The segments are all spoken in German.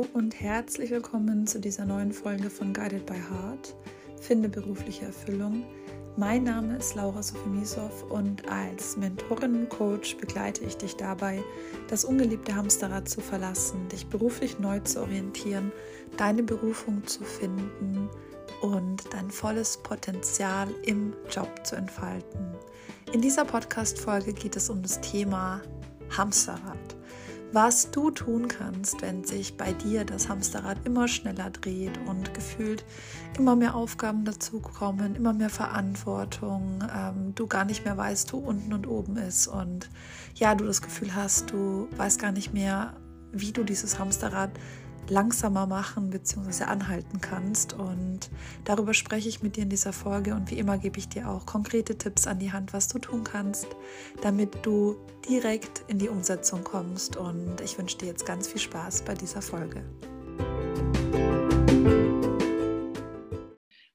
Hallo und herzlich willkommen zu dieser neuen Folge von Guided by Heart. Finde berufliche Erfüllung. Mein Name ist Laura Sofimisow und als Mentorin und Coach begleite ich dich dabei, das ungeliebte Hamsterrad zu verlassen, dich beruflich neu zu orientieren, deine Berufung zu finden und dein volles Potenzial im Job zu entfalten. In dieser Podcast-Folge geht es um das Thema Hamsterrad was du tun kannst, wenn sich bei dir das Hamsterrad immer schneller dreht und gefühlt immer mehr Aufgaben dazukommen, immer mehr Verantwortung, ähm, du gar nicht mehr weißt, wo unten und oben ist und ja, du das Gefühl hast, du weißt gar nicht mehr, wie du dieses Hamsterrad langsamer machen bzw. anhalten kannst. Und darüber spreche ich mit dir in dieser Folge. Und wie immer gebe ich dir auch konkrete Tipps an die Hand, was du tun kannst, damit du direkt in die Umsetzung kommst. Und ich wünsche dir jetzt ganz viel Spaß bei dieser Folge.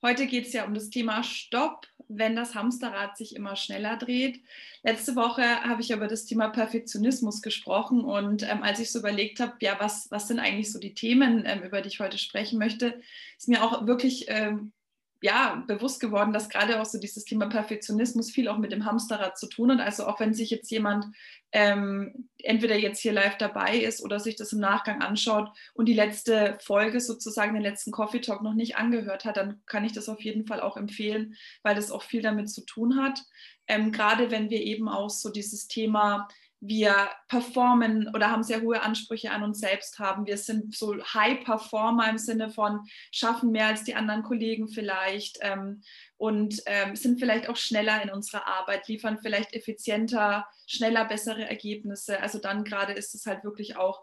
Heute geht es ja um das Thema Stopp, wenn das Hamsterrad sich immer schneller dreht. Letzte Woche habe ich über das Thema Perfektionismus gesprochen und ähm, als ich so überlegt habe, ja, was, was sind eigentlich so die Themen, ähm, über die ich heute sprechen möchte, ist mir auch wirklich ähm, ja, bewusst geworden, dass gerade auch so dieses Thema Perfektionismus viel auch mit dem Hamsterrad zu tun hat. Also auch wenn sich jetzt jemand ähm, entweder jetzt hier live dabei ist oder sich das im Nachgang anschaut und die letzte Folge sozusagen, den letzten Coffee Talk noch nicht angehört hat, dann kann ich das auf jeden Fall auch empfehlen, weil das auch viel damit zu tun hat. Ähm, gerade wenn wir eben auch so dieses Thema wir performen oder haben sehr hohe Ansprüche an uns selbst haben. Wir sind so High Performer im Sinne von schaffen mehr als die anderen Kollegen vielleicht ähm, und ähm, sind vielleicht auch schneller in unserer Arbeit, liefern vielleicht effizienter, schneller bessere Ergebnisse. Also dann gerade ist es halt wirklich auch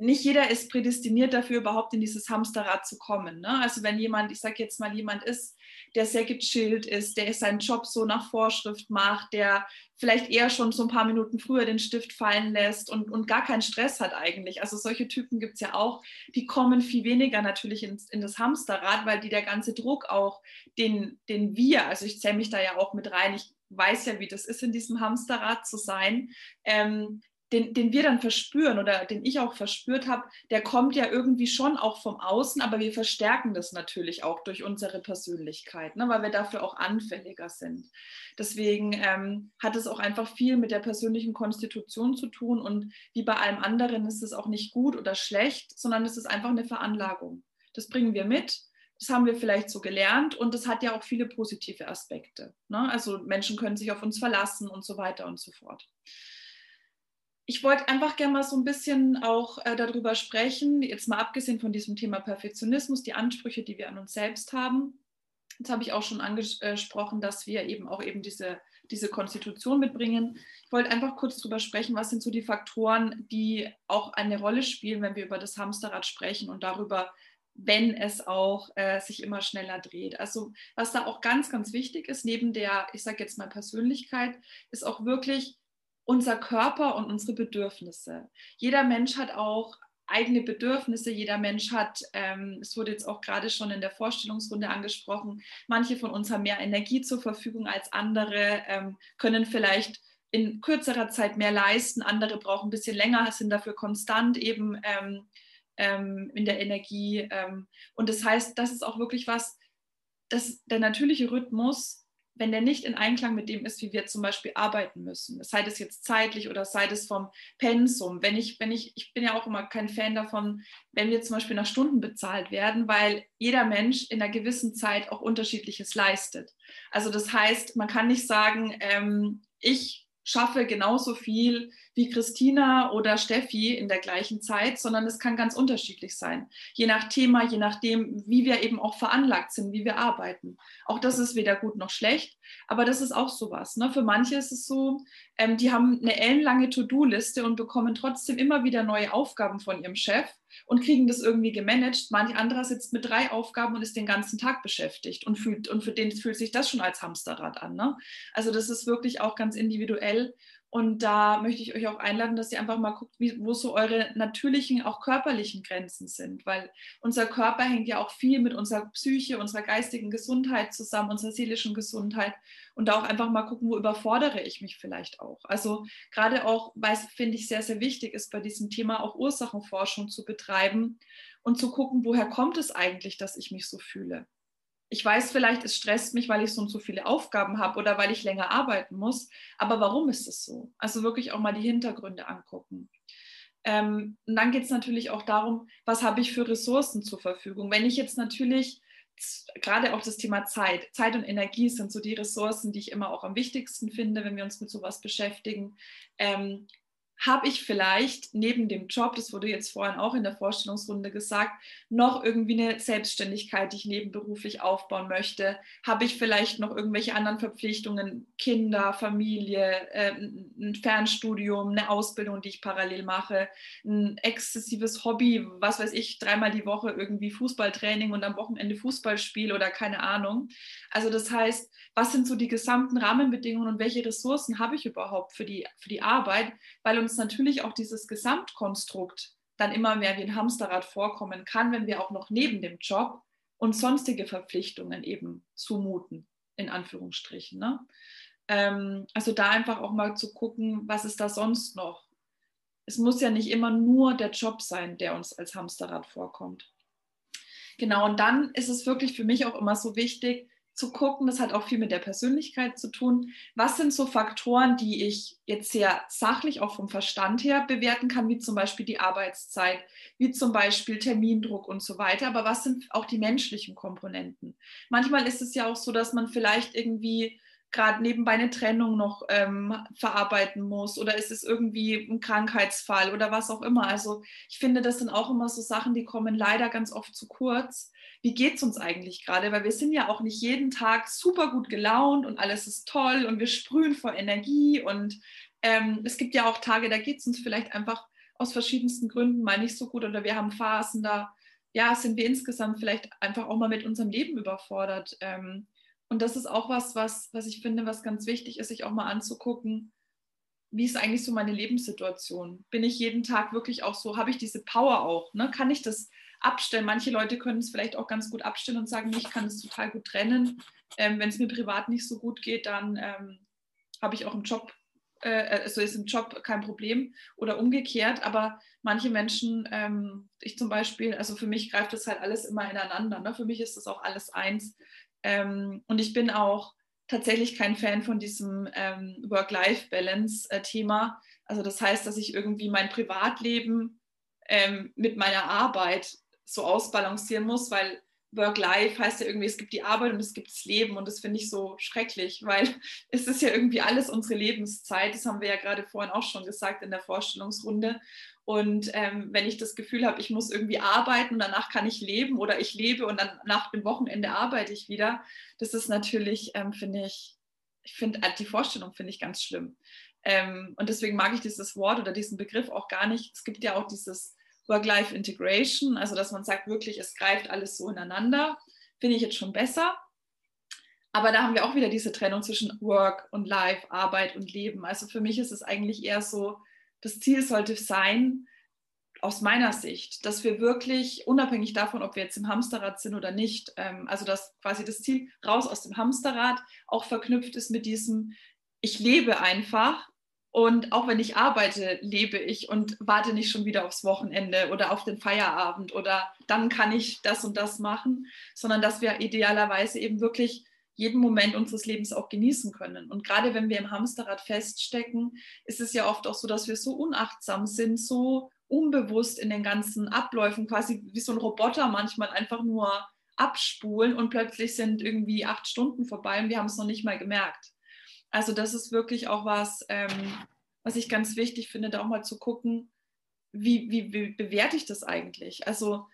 nicht jeder ist prädestiniert dafür, überhaupt in dieses Hamsterrad zu kommen. Ne? Also wenn jemand, ich sage jetzt mal, jemand ist, der sehr gechillt ist, der seinen Job so nach Vorschrift macht, der vielleicht eher schon so ein paar Minuten früher den Stift fallen lässt und, und gar keinen Stress hat eigentlich. Also solche Typen gibt es ja auch, die kommen viel weniger natürlich in, in das Hamsterrad, weil die der ganze Druck auch, den, den wir, also ich zähle mich da ja auch mit rein, ich weiß ja, wie das ist, in diesem Hamsterrad zu sein, ähm, den, den wir dann verspüren oder den ich auch verspürt habe, der kommt ja irgendwie schon auch vom Außen, aber wir verstärken das natürlich auch durch unsere Persönlichkeit, ne, weil wir dafür auch anfälliger sind. Deswegen ähm, hat es auch einfach viel mit der persönlichen Konstitution zu tun und wie bei allem anderen ist es auch nicht gut oder schlecht, sondern es ist einfach eine Veranlagung. Das bringen wir mit. Das haben wir vielleicht so gelernt und das hat ja auch viele positive Aspekte. Ne? Also Menschen können sich auf uns verlassen und so weiter und so fort ich wollte einfach gerne mal so ein bisschen auch äh, darüber sprechen, jetzt mal abgesehen von diesem Thema Perfektionismus, die Ansprüche, die wir an uns selbst haben. Jetzt habe ich auch schon angesprochen, dass wir eben auch eben diese, diese Konstitution mitbringen. Ich wollte einfach kurz darüber sprechen, was sind so die Faktoren, die auch eine Rolle spielen, wenn wir über das Hamsterrad sprechen und darüber, wenn es auch äh, sich immer schneller dreht. Also was da auch ganz, ganz wichtig ist, neben der, ich sage jetzt mal Persönlichkeit, ist auch wirklich unser Körper und unsere Bedürfnisse. Jeder Mensch hat auch eigene Bedürfnisse. Jeder Mensch hat, ähm, es wurde jetzt auch gerade schon in der Vorstellungsrunde angesprochen, manche von uns haben mehr Energie zur Verfügung als andere, ähm, können vielleicht in kürzerer Zeit mehr leisten, andere brauchen ein bisschen länger, sind dafür konstant eben ähm, ähm in der Energie. Ähm. und das heißt, das ist auch wirklich was, dass der natürliche Rhythmus wenn der nicht in Einklang mit dem ist, wie wir zum Beispiel arbeiten müssen, sei das jetzt zeitlich oder sei das vom Pensum. Wenn ich, wenn ich, ich bin ja auch immer kein Fan davon, wenn wir zum Beispiel nach Stunden bezahlt werden, weil jeder Mensch in einer gewissen Zeit auch unterschiedliches leistet. Also das heißt, man kann nicht sagen, ähm, ich schaffe genauso viel wie Christina oder Steffi in der gleichen Zeit, sondern es kann ganz unterschiedlich sein. Je nach Thema, je nachdem, wie wir eben auch veranlagt sind, wie wir arbeiten. Auch das ist weder gut noch schlecht, aber das ist auch sowas. Ne? Für manche ist es so, ähm, die haben eine ellenlange To-Do-Liste und bekommen trotzdem immer wieder neue Aufgaben von ihrem Chef und kriegen das irgendwie gemanagt. Manch anderer sitzt mit drei Aufgaben und ist den ganzen Tag beschäftigt und fühlt und für den fühlt sich das schon als Hamsterrad an. Ne? Also das ist wirklich auch ganz individuell Und da möchte ich euch auch einladen, dass ihr einfach mal guckt, wie, wo so eure natürlichen, auch körperlichen Grenzen sind, weil unser Körper hängt ja auch viel mit unserer Psyche, unserer geistigen Gesundheit zusammen, unserer seelischen Gesundheit. Und da auch einfach mal gucken, wo überfordere ich mich vielleicht auch. Also gerade auch, weil es, finde ich, sehr, sehr wichtig ist, bei diesem Thema auch Ursachenforschung zu betreiben und zu gucken, woher kommt es eigentlich, dass ich mich so fühle ich weiß vielleicht, es stresst mich, weil ich so und so viele Aufgaben habe oder weil ich länger arbeiten muss. Aber warum ist es so? Also wirklich auch mal die Hintergründe angucken. Ähm, und dann geht es natürlich auch darum, was habe ich für Ressourcen zur Verfügung. Wenn ich jetzt natürlich gerade auch das Thema Zeit, Zeit und Energie sind so die Ressourcen, die ich immer auch am wichtigsten finde, wenn wir uns mit sowas beschäftigen. Ähm, habe ich vielleicht neben dem Job, das wurde jetzt vorhin auch in der Vorstellungsrunde gesagt, noch irgendwie eine Selbstständigkeit, die ich nebenberuflich aufbauen möchte? Habe ich vielleicht noch irgendwelche anderen Verpflichtungen, Kinder, Familie, äh, ein Fernstudium, eine Ausbildung, die ich parallel mache, ein exzessives Hobby, was weiß ich, dreimal die Woche irgendwie Fußballtraining und am Wochenende Fußballspiel oder keine Ahnung. Also das heißt, was sind so die gesamten Rahmenbedingungen und welche Ressourcen habe ich überhaupt für die, für die Arbeit? Weil uns natürlich auch dieses Gesamtkonstrukt dann immer mehr wie ein Hamsterrad vorkommen kann, wenn wir auch noch neben dem Job und sonstige Verpflichtungen eben zumuten, in Anführungsstrichen. Ne? Ähm, also da einfach auch mal zu gucken, was ist da sonst noch. Es muss ja nicht immer nur der Job sein, der uns als Hamsterrad vorkommt. Genau, und dann ist es wirklich für mich auch immer so wichtig, zu gucken, das hat auch viel mit der Persönlichkeit zu tun. Was sind so Faktoren, die ich jetzt sehr sachlich, auch vom Verstand her bewerten kann, wie zum Beispiel die Arbeitszeit, wie zum Beispiel Termindruck und so weiter. Aber was sind auch die menschlichen Komponenten? Manchmal ist es ja auch so, dass man vielleicht irgendwie gerade nebenbei eine Trennung noch ähm, verarbeiten muss oder ist es irgendwie ein Krankheitsfall oder was auch immer. Also ich finde, das sind auch immer so Sachen, die kommen leider ganz oft zu kurz wie geht es uns eigentlich gerade? Weil wir sind ja auch nicht jeden Tag super gut gelaunt und alles ist toll und wir sprühen vor Energie und ähm, es gibt ja auch Tage, da geht es uns vielleicht einfach aus verschiedensten Gründen mal nicht so gut oder wir haben Phasen, da ja, sind wir insgesamt vielleicht einfach auch mal mit unserem Leben überfordert. Ähm, und das ist auch was, was, was ich finde, was ganz wichtig ist, sich auch mal anzugucken, wie ist eigentlich so meine Lebenssituation? Bin ich jeden Tag wirklich auch so, habe ich diese Power auch? Ne? Kann ich das abstellen. Manche Leute können es vielleicht auch ganz gut abstellen und sagen, ich kann es total gut trennen. Ähm, Wenn es mir privat nicht so gut geht, dann ähm, habe ich auch im Job, äh, also ist im Job kein Problem oder umgekehrt. Aber manche Menschen, ähm, ich zum Beispiel, also für mich greift das halt alles immer ineinander. Ne? Für mich ist das auch alles eins. Ähm, und ich bin auch tatsächlich kein Fan von diesem ähm, Work-Life-Balance-Thema. Also das heißt, dass ich irgendwie mein Privatleben ähm, mit meiner Arbeit so ausbalancieren muss, weil Work-Life heißt ja irgendwie, es gibt die Arbeit und es gibt das Leben und das finde ich so schrecklich, weil es ist ja irgendwie alles unsere Lebenszeit. Das haben wir ja gerade vorhin auch schon gesagt in der Vorstellungsrunde. Und ähm, wenn ich das Gefühl habe, ich muss irgendwie arbeiten und danach kann ich leben oder ich lebe und dann nach dem Wochenende arbeite ich wieder, das ist natürlich, ähm, finde ich, ich finde äh, die Vorstellung finde ich ganz schlimm. Ähm, und deswegen mag ich dieses Wort oder diesen Begriff auch gar nicht. Es gibt ja auch dieses Work-Life-Integration, also dass man sagt wirklich, es greift alles so ineinander, finde ich jetzt schon besser. Aber da haben wir auch wieder diese Trennung zwischen Work und Life, Arbeit und Leben. Also für mich ist es eigentlich eher so, das Ziel sollte sein, aus meiner Sicht, dass wir wirklich, unabhängig davon, ob wir jetzt im Hamsterrad sind oder nicht, ähm, also dass quasi das Ziel raus aus dem Hamsterrad auch verknüpft ist mit diesem, ich lebe einfach und auch wenn ich arbeite, lebe ich und warte nicht schon wieder aufs Wochenende oder auf den Feierabend oder dann kann ich das und das machen, sondern dass wir idealerweise eben wirklich jeden Moment unseres Lebens auch genießen können. Und gerade wenn wir im Hamsterrad feststecken, ist es ja oft auch so, dass wir so unachtsam sind, so unbewusst in den ganzen Abläufen, quasi wie so ein Roboter manchmal einfach nur abspulen und plötzlich sind irgendwie acht Stunden vorbei und wir haben es noch nicht mal gemerkt. Also das ist wirklich auch was, ähm, was ich ganz wichtig finde, da auch mal zu gucken, wie, wie, wie bewerte ich das eigentlich? Also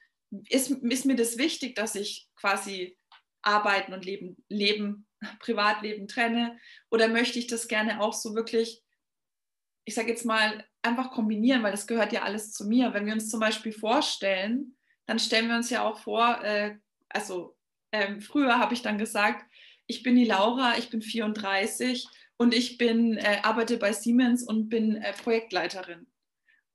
ist, ist mir das wichtig, dass ich quasi Arbeiten und Leben, Leben, Privatleben trenne? Oder möchte ich das gerne auch so wirklich, ich sage jetzt mal, einfach kombinieren, weil das gehört ja alles zu mir. Wenn wir uns zum Beispiel vorstellen, dann stellen wir uns ja auch vor, äh, also ähm, früher habe ich dann gesagt, ich bin die Laura, ich bin 34 und ich bin, äh, arbeite bei Siemens und bin äh, Projektleiterin.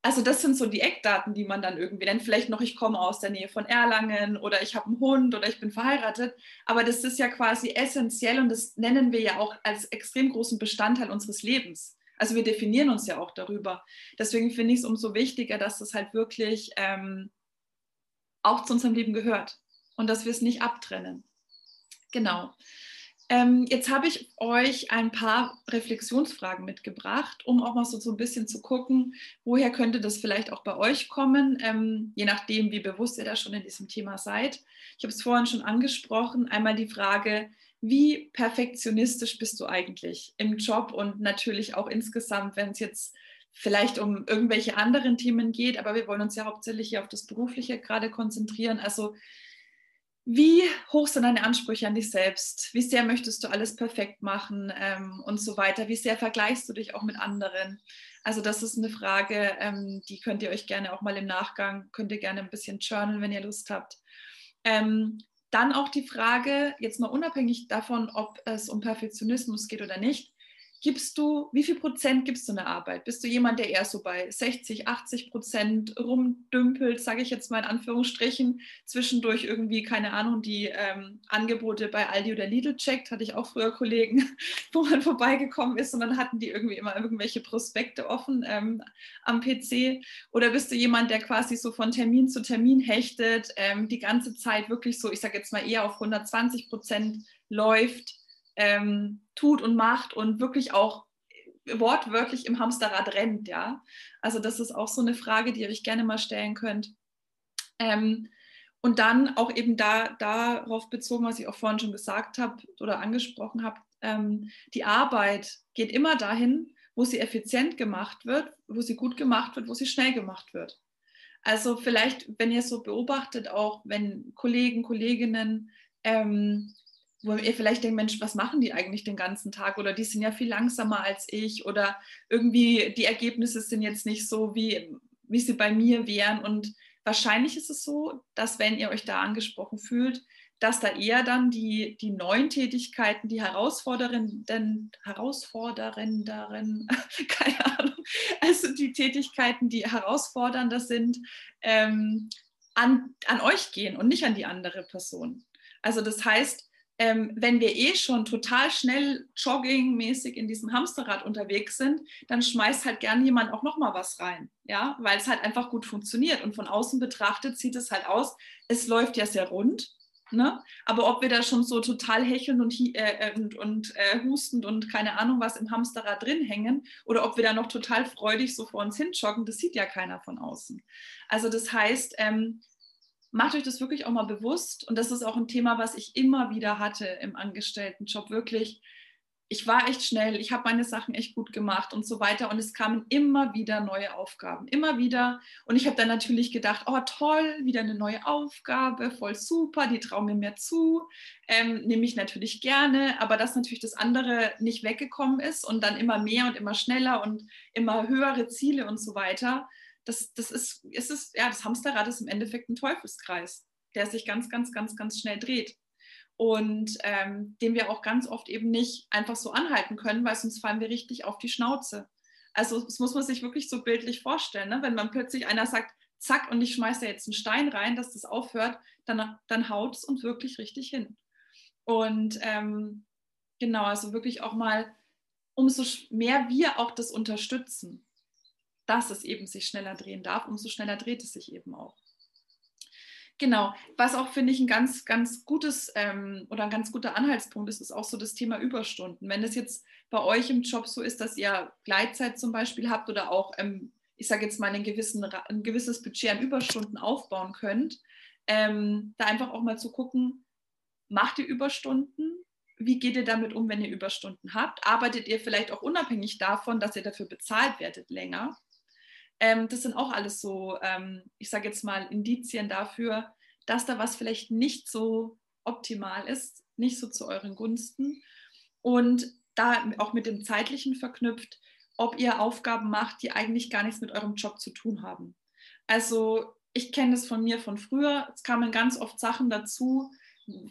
Also das sind so die Eckdaten, die man dann irgendwie nennt. Vielleicht noch, ich komme aus der Nähe von Erlangen oder ich habe einen Hund oder ich bin verheiratet. Aber das ist ja quasi essentiell und das nennen wir ja auch als extrem großen Bestandteil unseres Lebens. Also wir definieren uns ja auch darüber. Deswegen finde ich es umso wichtiger, dass das halt wirklich ähm, auch zu unserem Leben gehört und dass wir es nicht abtrennen. Genau. Ähm, jetzt habe ich euch ein paar Reflexionsfragen mitgebracht, um auch mal so, so ein bisschen zu gucken, woher könnte das vielleicht auch bei euch kommen, ähm, je nachdem, wie bewusst ihr da schon in diesem Thema seid. Ich habe es vorhin schon angesprochen. Einmal die Frage, wie perfektionistisch bist du eigentlich im Job und natürlich auch insgesamt, wenn es jetzt vielleicht um irgendwelche anderen Themen geht, aber wir wollen uns ja hauptsächlich hier auf das Berufliche gerade konzentrieren. Also wie hoch sind deine Ansprüche an dich selbst? Wie sehr möchtest du alles perfekt machen ähm, und so weiter? Wie sehr vergleichst du dich auch mit anderen? Also das ist eine Frage, ähm, die könnt ihr euch gerne auch mal im Nachgang, könnt ihr gerne ein bisschen journalen, wenn ihr Lust habt. Ähm, dann auch die Frage, jetzt mal unabhängig davon, ob es um Perfektionismus geht oder nicht, gibst du, wie viel Prozent gibst du in der Arbeit? Bist du jemand, der eher so bei 60, 80 Prozent rumdümpelt, sage ich jetzt mal in Anführungsstrichen, zwischendurch irgendwie, keine Ahnung, die ähm, Angebote bei Aldi oder Lidl checkt, hatte ich auch früher Kollegen, wo man vorbeigekommen ist und dann hatten die irgendwie immer irgendwelche Prospekte offen ähm, am PC. Oder bist du jemand, der quasi so von Termin zu Termin hechtet, ähm, die ganze Zeit wirklich so, ich sage jetzt mal eher auf 120 Prozent läuft? Tut und macht und wirklich auch wortwörtlich im Hamsterrad rennt, ja. Also das ist auch so eine Frage, die ihr euch gerne mal stellen könnt. Ähm, und dann auch eben da, darauf bezogen, was ich auch vorhin schon gesagt habe oder angesprochen habe, ähm, die Arbeit geht immer dahin, wo sie effizient gemacht wird, wo sie gut gemacht wird, wo sie schnell gemacht wird. Also vielleicht, wenn ihr so beobachtet, auch wenn Kollegen, Kolleginnen ähm, wo ihr vielleicht denkt, Mensch, was machen die eigentlich den ganzen Tag? Oder die sind ja viel langsamer als ich oder irgendwie die Ergebnisse sind jetzt nicht so, wie, wie sie bei mir wären. Und wahrscheinlich ist es so, dass wenn ihr euch da angesprochen fühlt, dass da eher dann die, die neuen Tätigkeiten, die herausfordernden, herausfordernderen, keine Ahnung, also die Tätigkeiten, die herausfordernder sind, ähm, an, an euch gehen und nicht an die andere Person. Also das heißt, ähm, wenn wir eh schon total schnell joggingmäßig in diesem Hamsterrad unterwegs sind, dann schmeißt halt gern jemand auch noch mal was rein, ja, weil es halt einfach gut funktioniert und von außen betrachtet sieht es halt aus, es läuft ja sehr rund, ne? Aber ob wir da schon so total hecheln und, äh, und, und äh, hustend und keine Ahnung was im Hamsterrad drin hängen oder ob wir da noch total freudig so vor uns hin das sieht ja keiner von außen. Also das heißt, ähm, macht euch das wirklich auch mal bewusst. Und das ist auch ein Thema, was ich immer wieder hatte im Angestelltenjob. Wirklich, ich war echt schnell, ich habe meine Sachen echt gut gemacht und so weiter. Und es kamen immer wieder neue Aufgaben, immer wieder. Und ich habe dann natürlich gedacht, oh toll, wieder eine neue Aufgabe, voll super, die trauen mir mehr zu, ähm, nehme ich natürlich gerne. Aber dass natürlich das andere nicht weggekommen ist und dann immer mehr und immer schneller und immer höhere Ziele und so weiter das, das ist, ist es, ja, das Hamsterrad ist im Endeffekt ein Teufelskreis, der sich ganz, ganz, ganz, ganz schnell dreht. Und ähm, den wir auch ganz oft eben nicht einfach so anhalten können, weil sonst fallen wir richtig auf die Schnauze. Also das muss man sich wirklich so bildlich vorstellen. Ne? Wenn man plötzlich einer sagt, zack, und ich schmeiße jetzt einen Stein rein, dass das aufhört, dann, dann haut es uns wirklich richtig hin. Und ähm, genau, also wirklich auch mal, umso mehr wir auch das unterstützen, dass es eben sich schneller drehen darf, umso schneller dreht es sich eben auch. Genau, was auch finde ich ein ganz, ganz gutes ähm, oder ein ganz guter Anhaltspunkt ist, ist auch so das Thema Überstunden. Wenn es jetzt bei euch im Job so ist, dass ihr Gleitzeit zum Beispiel habt oder auch, ähm, ich sage jetzt mal, gewissen, ein gewisses Budget an Überstunden aufbauen könnt, ähm, da einfach auch mal zu gucken, macht ihr Überstunden? Wie geht ihr damit um, wenn ihr Überstunden habt? Arbeitet ihr vielleicht auch unabhängig davon, dass ihr dafür bezahlt werdet länger? Ähm, das sind auch alles so, ähm, ich sage jetzt mal, Indizien dafür, dass da was vielleicht nicht so optimal ist, nicht so zu euren Gunsten. Und da auch mit dem Zeitlichen verknüpft, ob ihr Aufgaben macht, die eigentlich gar nichts mit eurem Job zu tun haben. Also ich kenne das von mir von früher. Es kamen ganz oft Sachen dazu,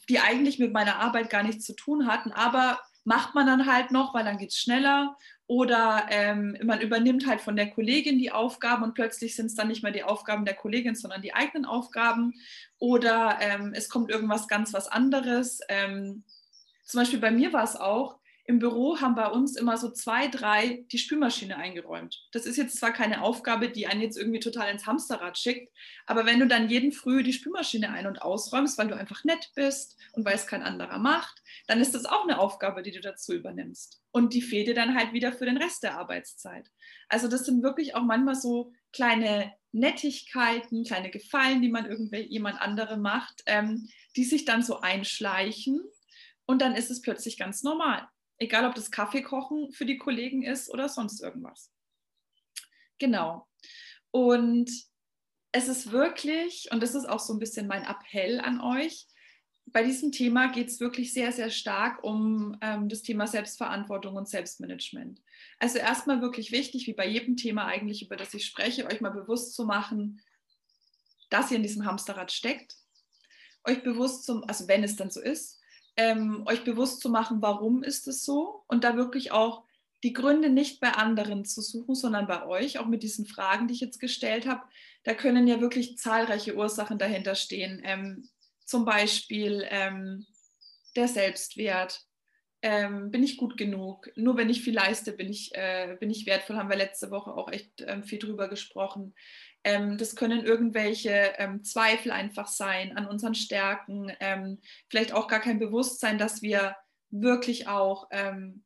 die eigentlich mit meiner Arbeit gar nichts zu tun hatten, aber macht man dann halt noch, weil dann geht es schneller. Oder ähm, man übernimmt halt von der Kollegin die Aufgaben und plötzlich sind es dann nicht mehr die Aufgaben der Kollegin, sondern die eigenen Aufgaben. Oder ähm, es kommt irgendwas ganz was anderes. Ähm, zum Beispiel bei mir war es auch, im Büro haben bei uns immer so zwei, drei die Spülmaschine eingeräumt. Das ist jetzt zwar keine Aufgabe, die einen jetzt irgendwie total ins Hamsterrad schickt, aber wenn du dann jeden Früh die Spülmaschine ein- und ausräumst, weil du einfach nett bist und weil es kein anderer macht, dann ist das auch eine Aufgabe, die du dazu übernimmst. Und die fehlt dir dann halt wieder für den Rest der Arbeitszeit. Also das sind wirklich auch manchmal so kleine Nettigkeiten, kleine Gefallen, die man irgendjemand anderem macht, ähm, die sich dann so einschleichen und dann ist es plötzlich ganz normal. Egal, ob das Kaffee kochen für die Kollegen ist oder sonst irgendwas. Genau. Und es ist wirklich, und das ist auch so ein bisschen mein Appell an euch, bei diesem Thema geht es wirklich sehr, sehr stark um ähm, das Thema Selbstverantwortung und Selbstmanagement. Also erstmal wirklich wichtig, wie bei jedem Thema eigentlich, über das ich spreche, euch mal bewusst zu machen, dass ihr in diesem Hamsterrad steckt. Euch bewusst zum, also wenn es dann so ist, ähm, euch bewusst zu machen, warum ist es so und da wirklich auch die Gründe nicht bei anderen zu suchen, sondern bei euch, auch mit diesen Fragen, die ich jetzt gestellt habe. Da können ja wirklich zahlreiche Ursachen dahinter stehen. Ähm, zum Beispiel ähm, der Selbstwert. Ähm, bin ich gut genug? Nur wenn ich viel leiste, bin ich, äh, bin ich wertvoll. Haben wir letzte Woche auch echt ähm, viel drüber gesprochen. Ähm, das können irgendwelche ähm, Zweifel einfach sein an unseren Stärken, ähm, vielleicht auch gar kein Bewusstsein, dass wir wirklich auch ähm,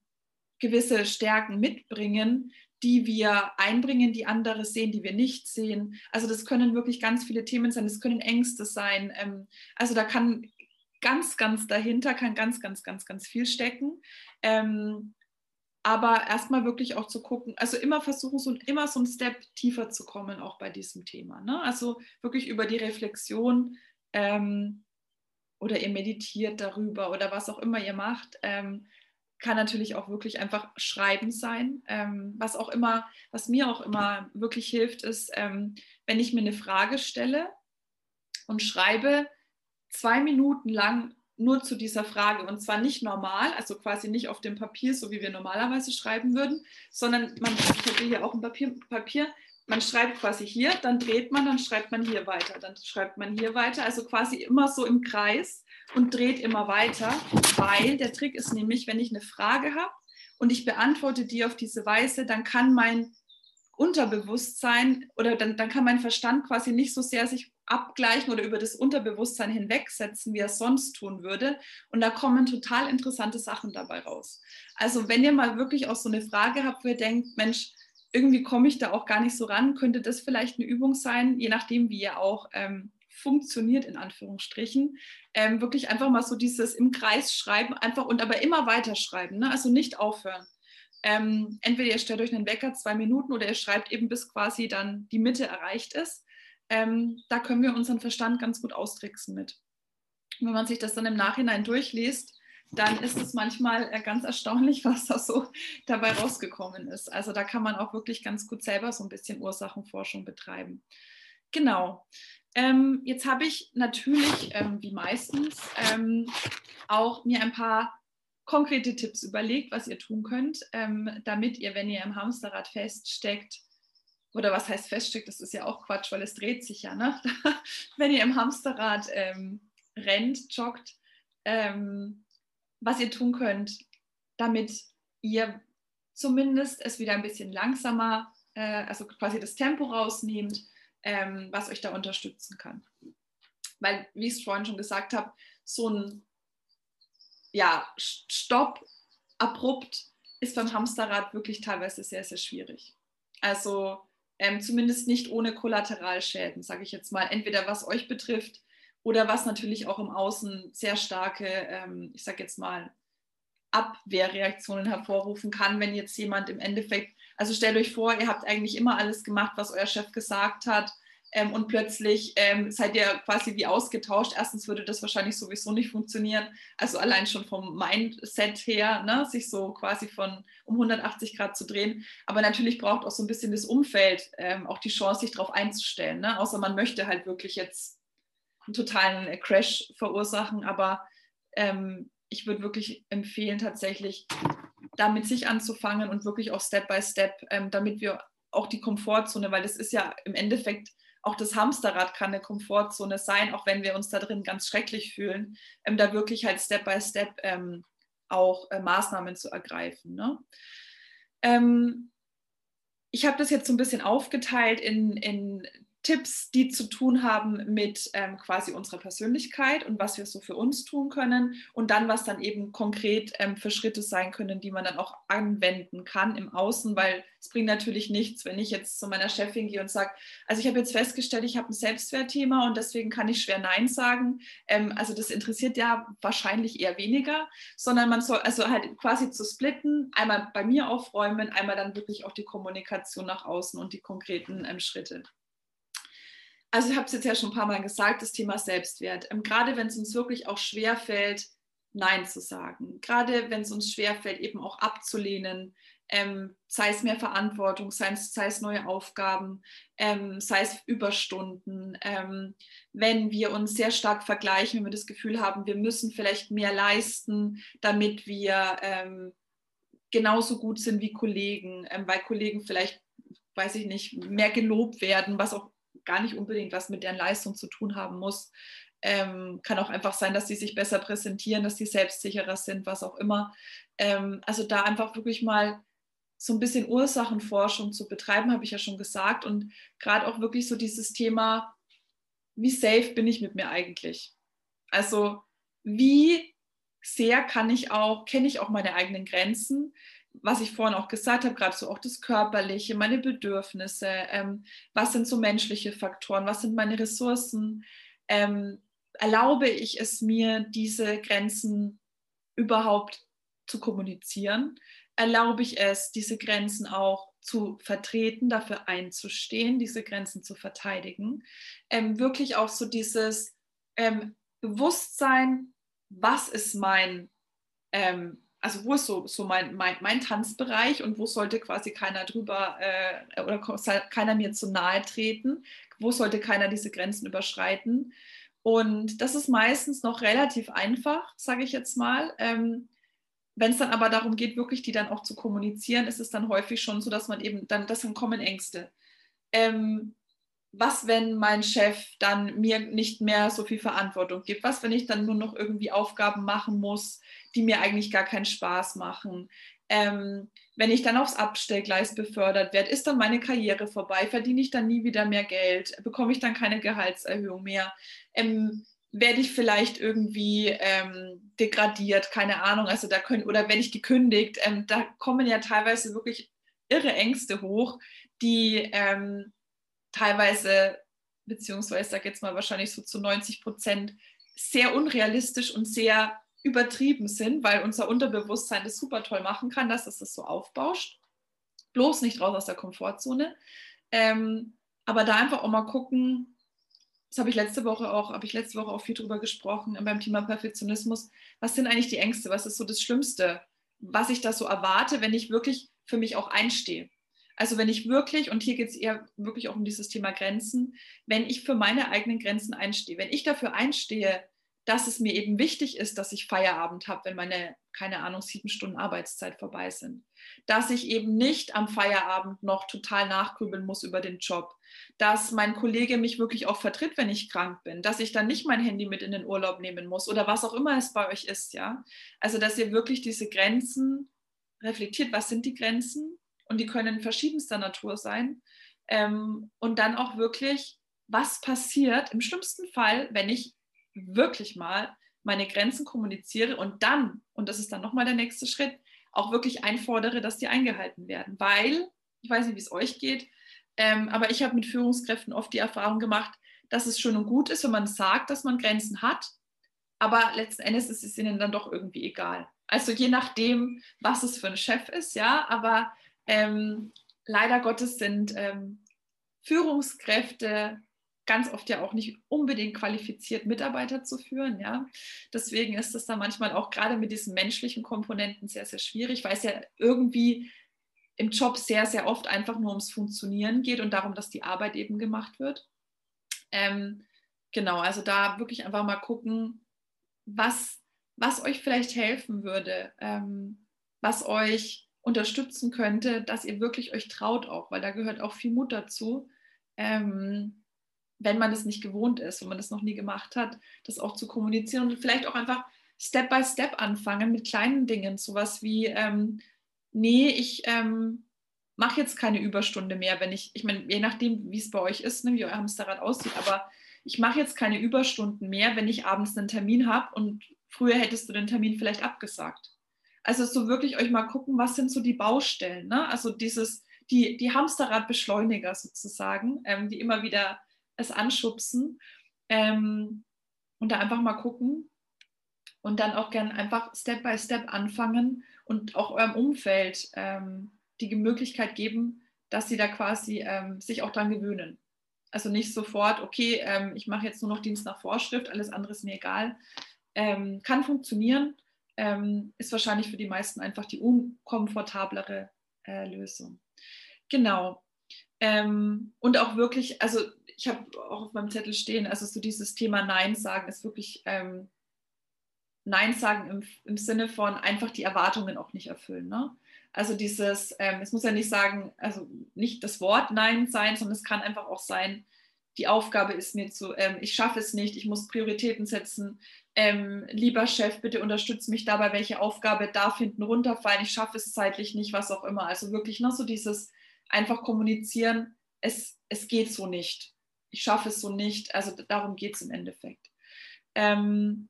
gewisse Stärken mitbringen, die wir einbringen, die andere sehen, die wir nicht sehen. Also das können wirklich ganz viele Themen sein, das können Ängste sein. Ähm, also da kann ganz, ganz dahinter, kann ganz, ganz, ganz, ganz viel stecken. Ähm, aber erstmal wirklich auch zu gucken, also immer versuchen, so, immer so einen Step tiefer zu kommen, auch bei diesem Thema. Ne? Also wirklich über die Reflexion ähm, oder ihr meditiert darüber oder was auch immer ihr macht, ähm, kann natürlich auch wirklich einfach Schreiben sein. Ähm, was auch immer, was mir auch immer wirklich hilft, ist, ähm, wenn ich mir eine Frage stelle und schreibe zwei Minuten lang nur zu dieser Frage und zwar nicht normal, also quasi nicht auf dem Papier, so wie wir normalerweise schreiben würden, sondern man, ich hätte hier auch ein Papier, Papier, man schreibt quasi hier, dann dreht man, dann schreibt man hier weiter, dann schreibt man hier weiter, also quasi immer so im Kreis und dreht immer weiter, weil der Trick ist nämlich, wenn ich eine Frage habe und ich beantworte die auf diese Weise, dann kann mein Unterbewusstsein oder dann, dann kann mein Verstand quasi nicht so sehr sich abgleichen oder über das Unterbewusstsein hinwegsetzen, wie er sonst tun würde. Und da kommen total interessante Sachen dabei raus. Also wenn ihr mal wirklich auch so eine Frage habt, wo ihr denkt, Mensch, irgendwie komme ich da auch gar nicht so ran, könnte das vielleicht eine Übung sein, je nachdem, wie ihr auch ähm, funktioniert, in Anführungsstrichen. Ähm, wirklich einfach mal so dieses im Kreis schreiben, einfach und aber immer weiter schreiben, ne? also nicht aufhören. Ähm, entweder ihr stellt euch einen Wecker zwei Minuten oder ihr schreibt eben bis quasi dann die Mitte erreicht ist ähm, da können wir unseren Verstand ganz gut austricksen mit. wenn man sich das dann im Nachhinein durchliest, dann ist es manchmal äh, ganz erstaunlich, was da so dabei rausgekommen ist. Also da kann man auch wirklich ganz gut selber so ein bisschen Ursachenforschung betreiben. Genau. Ähm, jetzt habe ich natürlich, ähm, wie meistens, ähm, auch mir ein paar konkrete Tipps überlegt, was ihr tun könnt, ähm, damit ihr, wenn ihr im Hamsterrad feststeckt, oder was heißt feststeckt, das ist ja auch Quatsch, weil es dreht sich ja. Ne? Wenn ihr im Hamsterrad ähm, rennt, joggt, ähm, was ihr tun könnt, damit ihr zumindest es wieder ein bisschen langsamer, äh, also quasi das Tempo rausnehmt, ähm, was euch da unterstützen kann. Weil, wie ich es vorhin schon gesagt habe, so ein ja, Stopp abrupt ist beim Hamsterrad wirklich teilweise sehr, sehr schwierig. Also ähm, zumindest nicht ohne Kollateralschäden, sage ich jetzt mal, entweder was euch betrifft oder was natürlich auch im Außen sehr starke, ähm, ich sage jetzt mal, Abwehrreaktionen hervorrufen kann, wenn jetzt jemand im Endeffekt, also stellt euch vor, ihr habt eigentlich immer alles gemacht, was euer Chef gesagt hat ähm, und plötzlich ähm, seid ihr quasi wie ausgetauscht. Erstens würde das wahrscheinlich sowieso nicht funktionieren. Also allein schon vom Mindset her, ne, sich so quasi von um 180 Grad zu drehen. Aber natürlich braucht auch so ein bisschen das Umfeld ähm, auch die Chance, sich darauf einzustellen. Ne? Außer man möchte halt wirklich jetzt einen totalen Crash verursachen. Aber ähm, ich würde wirklich empfehlen, tatsächlich damit sich anzufangen und wirklich auch Step by Step, ähm, damit wir auch die Komfortzone, weil das ist ja im Endeffekt auch das Hamsterrad kann eine Komfortzone sein, auch wenn wir uns da drin ganz schrecklich fühlen, ähm, da wirklich halt Step by Step ähm, auch äh, Maßnahmen zu ergreifen. Ne? Ähm, ich habe das jetzt so ein bisschen aufgeteilt in, in Tipps, die zu tun haben mit ähm, quasi unserer Persönlichkeit und was wir so für uns tun können und dann, was dann eben konkret ähm, für Schritte sein können, die man dann auch anwenden kann im Außen, weil es bringt natürlich nichts, wenn ich jetzt zu meiner Chefin gehe und sage, also ich habe jetzt festgestellt, ich habe ein Selbstwertthema und deswegen kann ich schwer Nein sagen. Ähm, also das interessiert ja wahrscheinlich eher weniger, sondern man soll also halt quasi zu splitten, einmal bei mir aufräumen, einmal dann wirklich auch die Kommunikation nach außen und die konkreten ähm, Schritte also ich habe es jetzt ja schon ein paar Mal gesagt, das Thema Selbstwert. Ähm, gerade wenn es uns wirklich auch schwer fällt, Nein zu sagen. Gerade wenn es uns schwer fällt, eben auch abzulehnen, ähm, sei es mehr Verantwortung, sei es, sei es neue Aufgaben, ähm, sei es Überstunden, ähm, wenn wir uns sehr stark vergleichen, wenn wir das Gefühl haben, wir müssen vielleicht mehr leisten, damit wir ähm, genauso gut sind wie Kollegen, ähm, weil Kollegen vielleicht, weiß ich nicht, mehr gelobt werden, was auch gar nicht unbedingt was mit deren Leistung zu tun haben muss. Ähm, kann auch einfach sein, dass sie sich besser präsentieren, dass sie selbstsicherer sind, was auch immer. Ähm, also da einfach wirklich mal so ein bisschen Ursachenforschung zu betreiben, habe ich ja schon gesagt. Und gerade auch wirklich so dieses Thema, wie safe bin ich mit mir eigentlich? Also wie sehr kann ich auch, kenne ich auch meine eigenen Grenzen? Was ich vorhin auch gesagt habe, gerade so auch das Körperliche, meine Bedürfnisse, ähm, was sind so menschliche Faktoren, was sind meine Ressourcen, ähm, erlaube ich es mir, diese Grenzen überhaupt zu kommunizieren, erlaube ich es, diese Grenzen auch zu vertreten, dafür einzustehen, diese Grenzen zu verteidigen, ähm, wirklich auch so dieses ähm, Bewusstsein, was ist mein ähm, also wo ist so, so mein, mein, mein Tanzbereich und wo sollte quasi keiner drüber äh, oder keiner mir zu nahe treten, wo sollte keiner diese Grenzen überschreiten. Und das ist meistens noch relativ einfach, sage ich jetzt mal. Ähm, Wenn es dann aber darum geht, wirklich die dann auch zu kommunizieren, ist es dann häufig schon so, dass man eben dann, das dann kommen Ängste. Ähm, was, wenn mein Chef dann mir nicht mehr so viel Verantwortung gibt? Was, wenn ich dann nur noch irgendwie Aufgaben machen muss, die mir eigentlich gar keinen Spaß machen? Ähm, wenn ich dann aufs Abstellgleis befördert werde, ist dann meine Karriere vorbei? Verdiene ich dann nie wieder mehr Geld? Bekomme ich dann keine Gehaltserhöhung mehr? Ähm, werde ich vielleicht irgendwie ähm, degradiert? Keine Ahnung. Also da können, oder werde ich gekündigt? Ähm, da kommen ja teilweise wirklich irre Ängste hoch, die ähm, teilweise, beziehungsweise sage jetzt mal wahrscheinlich so zu 90 Prozent, sehr unrealistisch und sehr übertrieben sind, weil unser Unterbewusstsein das super toll machen kann, dass es das so aufbauscht. Bloß nicht raus aus der Komfortzone. Ähm, aber da einfach auch mal gucken, das habe ich letzte Woche auch, habe ich letzte Woche auch viel drüber gesprochen beim Thema Perfektionismus. Was sind eigentlich die Ängste? Was ist so das Schlimmste, was ich da so erwarte, wenn ich wirklich für mich auch einstehe? Also wenn ich wirklich, und hier geht es eher wirklich auch um dieses Thema Grenzen, wenn ich für meine eigenen Grenzen einstehe, wenn ich dafür einstehe, dass es mir eben wichtig ist, dass ich Feierabend habe, wenn meine, keine Ahnung, sieben Stunden Arbeitszeit vorbei sind. Dass ich eben nicht am Feierabend noch total nachgrübeln muss über den Job. Dass mein Kollege mich wirklich auch vertritt, wenn ich krank bin. Dass ich dann nicht mein Handy mit in den Urlaub nehmen muss oder was auch immer es bei euch ist, ja. Also, dass ihr wirklich diese Grenzen reflektiert, was sind die Grenzen? Und die können verschiedenster Natur sein. Ähm, und dann auch wirklich, was passiert im schlimmsten Fall, wenn ich wirklich mal meine Grenzen kommuniziere und dann, und das ist dann nochmal der nächste Schritt, auch wirklich einfordere, dass die eingehalten werden. Weil, ich weiß nicht, wie es euch geht, ähm, aber ich habe mit Führungskräften oft die Erfahrung gemacht, dass es schön und gut ist, wenn man sagt, dass man Grenzen hat, aber letzten Endes ist es ihnen dann doch irgendwie egal. Also je nachdem, was es für ein Chef ist, ja, aber ähm, leider Gottes sind ähm, Führungskräfte ganz oft ja auch nicht unbedingt qualifiziert, Mitarbeiter zu führen. Ja? Deswegen ist es dann manchmal auch gerade mit diesen menschlichen Komponenten sehr, sehr schwierig, weil es ja irgendwie im Job sehr, sehr oft einfach nur ums Funktionieren geht und darum, dass die Arbeit eben gemacht wird. Ähm, genau, also da wirklich einfach mal gucken, was was euch vielleicht helfen würde, ähm, was euch unterstützen könnte, dass ihr wirklich euch traut auch, weil da gehört auch viel Mut dazu, ähm, wenn man das nicht gewohnt ist, wenn man das noch nie gemacht hat, das auch zu kommunizieren und vielleicht auch einfach Step by Step anfangen mit kleinen Dingen, sowas wie, ähm, nee, ich ähm, mache jetzt keine Überstunde mehr, wenn ich, ich meine, je nachdem, wie es bei euch ist, ne, wie euer Hamsterrad aussieht, aber ich mache jetzt keine Überstunden mehr, wenn ich abends einen Termin habe und früher hättest du den Termin vielleicht abgesagt. Also so wirklich euch mal gucken, was sind so die Baustellen, ne? also dieses, die, die Hamsterradbeschleuniger sozusagen, ähm, die immer wieder es anschubsen ähm, und da einfach mal gucken und dann auch gern einfach Step by Step anfangen und auch eurem Umfeld ähm, die Möglichkeit geben, dass sie da quasi ähm, sich auch dran gewöhnen. Also nicht sofort, okay, ähm, ich mache jetzt nur noch Dienst nach Vorschrift, alles andere ist mir egal. Ähm, kann funktionieren, ähm, ist wahrscheinlich für die meisten einfach die unkomfortablere äh, Lösung. Genau. Ähm, und auch wirklich, also ich habe auch auf meinem Zettel stehen, also so dieses Thema Nein sagen ist wirklich ähm, Nein sagen im, im Sinne von einfach die Erwartungen auch nicht erfüllen. Ne? Also dieses, ähm, es muss ja nicht sagen, also nicht das Wort Nein sein, sondern es kann einfach auch sein, die Aufgabe ist mir zu, ähm, ich schaffe es nicht, ich muss Prioritäten setzen. Ähm, lieber Chef, bitte unterstütze mich dabei, welche Aufgabe darf hinten runterfallen, ich schaffe es zeitlich nicht, was auch immer. Also wirklich nur so dieses einfach kommunizieren, es, es geht so nicht. Ich schaffe es so nicht. Also darum geht es im Endeffekt. Ähm,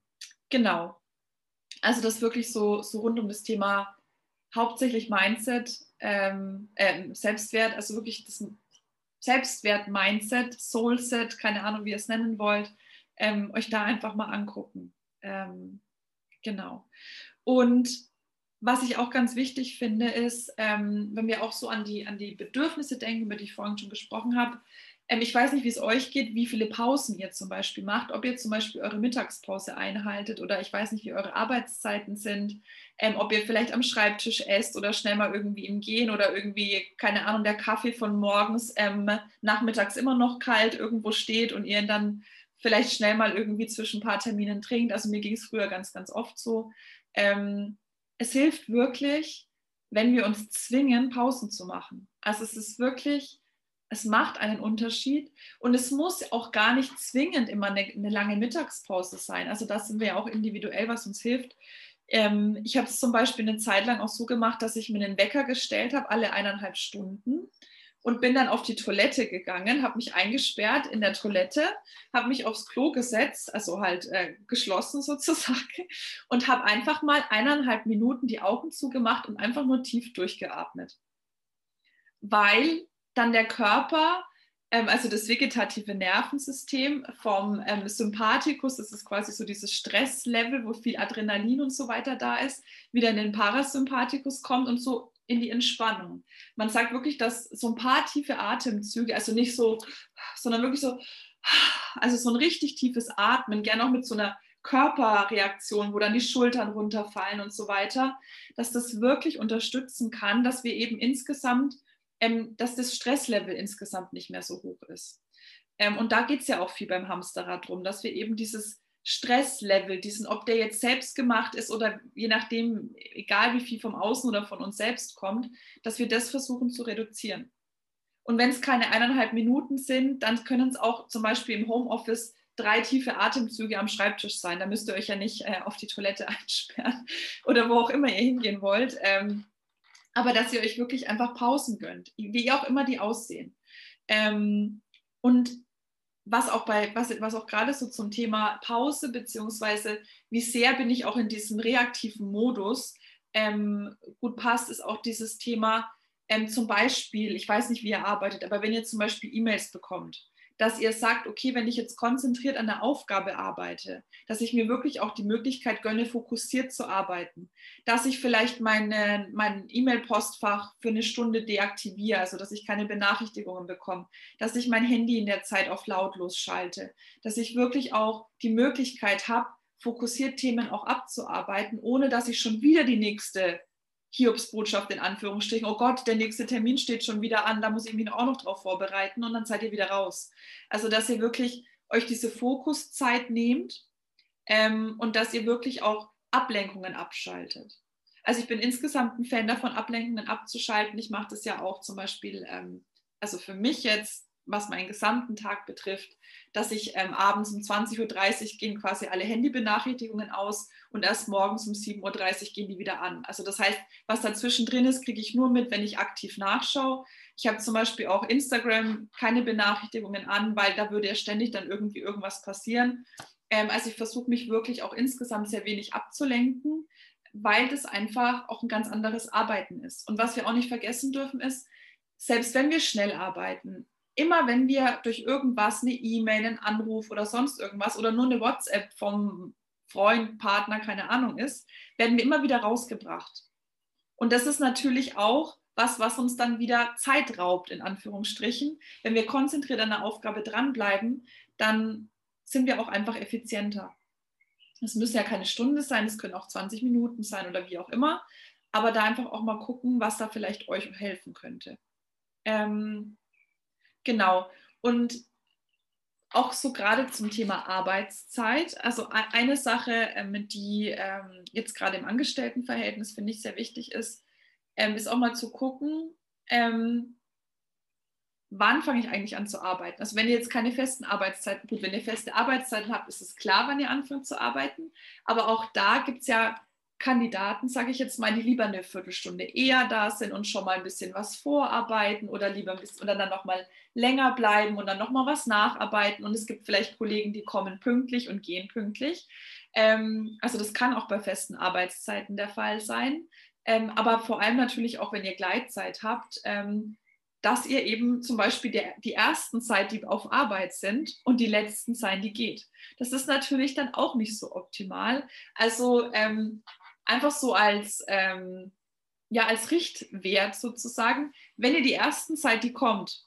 genau. Also das wirklich so, so rund um das Thema hauptsächlich Mindset, ähm, äh, Selbstwert, also wirklich das Selbstwert-Mindset, Soulset, keine Ahnung, wie ihr es nennen wollt, ähm, euch da einfach mal angucken. Ähm, genau. Und was ich auch ganz wichtig finde, ist, ähm, wenn wir auch so an die, an die Bedürfnisse denken, über die ich vorhin schon gesprochen habe, ich weiß nicht, wie es euch geht, wie viele Pausen ihr zum Beispiel macht, ob ihr zum Beispiel eure Mittagspause einhaltet oder ich weiß nicht, wie eure Arbeitszeiten sind, ähm, ob ihr vielleicht am Schreibtisch esst oder schnell mal irgendwie im Gehen oder irgendwie, keine Ahnung, der Kaffee von morgens ähm, nachmittags immer noch kalt irgendwo steht und ihr dann vielleicht schnell mal irgendwie zwischen ein paar Terminen trinkt. Also mir ging es früher ganz, ganz oft so. Ähm, es hilft wirklich, wenn wir uns zwingen, Pausen zu machen. Also es ist wirklich es macht einen Unterschied und es muss auch gar nicht zwingend immer eine, eine lange Mittagspause sein. Also das sind wir ja auch individuell, was uns hilft. Ähm, ich habe es zum Beispiel eine Zeit lang auch so gemacht, dass ich mir einen Wecker gestellt habe, alle eineinhalb Stunden und bin dann auf die Toilette gegangen, habe mich eingesperrt in der Toilette, habe mich aufs Klo gesetzt, also halt äh, geschlossen sozusagen, und habe einfach mal eineinhalb Minuten die Augen zugemacht und einfach nur tief durchgeatmet. Weil dann der Körper, ähm, also das vegetative Nervensystem vom ähm, Sympathikus, das ist quasi so dieses Stresslevel, wo viel Adrenalin und so weiter da ist, wieder in den Parasympathikus kommt und so in die Entspannung. Man sagt wirklich, dass so ein paar tiefe Atemzüge, also nicht so, sondern wirklich so, also so ein richtig tiefes Atmen, gerne auch mit so einer Körperreaktion, wo dann die Schultern runterfallen und so weiter, dass das wirklich unterstützen kann, dass wir eben insgesamt ähm, dass das Stresslevel insgesamt nicht mehr so hoch ist. Ähm, und da geht es ja auch viel beim Hamsterrad drum, dass wir eben dieses Stresslevel, diesen, ob der jetzt selbst gemacht ist oder je nachdem, egal wie viel vom Außen oder von uns selbst kommt, dass wir das versuchen zu reduzieren. Und wenn es keine eineinhalb Minuten sind, dann können es auch zum Beispiel im Homeoffice drei tiefe Atemzüge am Schreibtisch sein. Da müsst ihr euch ja nicht äh, auf die Toilette einsperren oder wo auch immer ihr hingehen wollt. Ähm, aber dass ihr euch wirklich einfach Pausen gönnt, wie auch immer die aussehen. Ähm, und was auch bei, was, was auch gerade so zum Thema Pause, beziehungsweise wie sehr bin ich auch in diesem reaktiven Modus ähm, gut passt, ist auch dieses Thema, ähm, zum Beispiel, ich weiß nicht, wie ihr arbeitet, aber wenn ihr zum Beispiel E-Mails bekommt, dass ihr sagt, okay, wenn ich jetzt konzentriert an der Aufgabe arbeite, dass ich mir wirklich auch die Möglichkeit gönne, fokussiert zu arbeiten, dass ich vielleicht meine, mein E-Mail-Postfach für eine Stunde deaktiviere, also dass ich keine Benachrichtigungen bekomme, dass ich mein Handy in der Zeit auf lautlos schalte, dass ich wirklich auch die Möglichkeit habe, fokussiert Themen auch abzuarbeiten, ohne dass ich schon wieder die nächste Hiobsbotschaft in Anführungsstrichen, oh Gott, der nächste Termin steht schon wieder an, da muss ich mich auch noch drauf vorbereiten und dann seid ihr wieder raus. Also, dass ihr wirklich euch diese Fokuszeit nehmt ähm, und dass ihr wirklich auch Ablenkungen abschaltet. Also ich bin insgesamt ein Fan davon, Ablenkungen abzuschalten. Ich mache das ja auch zum Beispiel, ähm, also für mich jetzt, was meinen gesamten Tag betrifft, dass ich ähm, abends um 20.30 Uhr gehen quasi alle Handybenachrichtigungen aus und erst morgens um 7.30 Uhr gehen die wieder an. Also das heißt, was dazwischen drin ist, kriege ich nur mit, wenn ich aktiv nachschaue. Ich habe zum Beispiel auch Instagram keine Benachrichtigungen an, weil da würde ja ständig dann irgendwie irgendwas passieren. Ähm, also ich versuche mich wirklich auch insgesamt sehr wenig abzulenken weil das einfach auch ein ganz anderes Arbeiten ist. Und was wir auch nicht vergessen dürfen ist, selbst wenn wir schnell arbeiten, immer wenn wir durch irgendwas eine E-Mail, einen Anruf oder sonst irgendwas oder nur eine WhatsApp vom Freund, Partner, keine Ahnung ist, werden wir immer wieder rausgebracht. Und das ist natürlich auch was, was uns dann wieder Zeit raubt, in Anführungsstrichen. Wenn wir konzentriert an der Aufgabe dranbleiben, dann sind wir auch einfach effizienter. Es müssen ja keine Stunde sein, es können auch 20 Minuten sein oder wie auch immer. Aber da einfach auch mal gucken, was da vielleicht euch helfen könnte. Ähm, genau. Und auch so gerade zum Thema Arbeitszeit. Also e-, eine Sache, ähm, die ähm, jetzt gerade im Angestelltenverhältnis finde ich sehr wichtig ist, ähm, ist auch mal zu gucken, wann fange ich eigentlich an zu arbeiten? Also wenn ihr jetzt keine festen Arbeitszeiten, gut, wenn ihr feste Arbeitszeiten habt, ist es klar, wann ihr anfangt zu arbeiten. Aber auch da gibt es ja Kandidaten, sage ich jetzt mal, die lieber eine Viertelstunde eher da sind und schon mal ein bisschen was vorarbeiten oder lieber ein bisschen oder dann nochmal länger bleiben und dann nochmal was nacharbeiten. Und es gibt vielleicht Kollegen, die kommen pünktlich und gehen pünktlich. Ähm, also das kann auch bei festen Arbeitszeiten der Fall sein. Ähm, aber vor allem natürlich auch, wenn ihr Gleitzeit habt, ähm, dass ihr eben zum Beispiel der, die ersten Zeit, die auf Arbeit sind und die letzten Zeit, die geht. Das ist natürlich dann auch nicht so optimal. Also ähm, einfach so als, ähm, ja, als Richtwert sozusagen, wenn ihr die ersten Zeit, die kommt,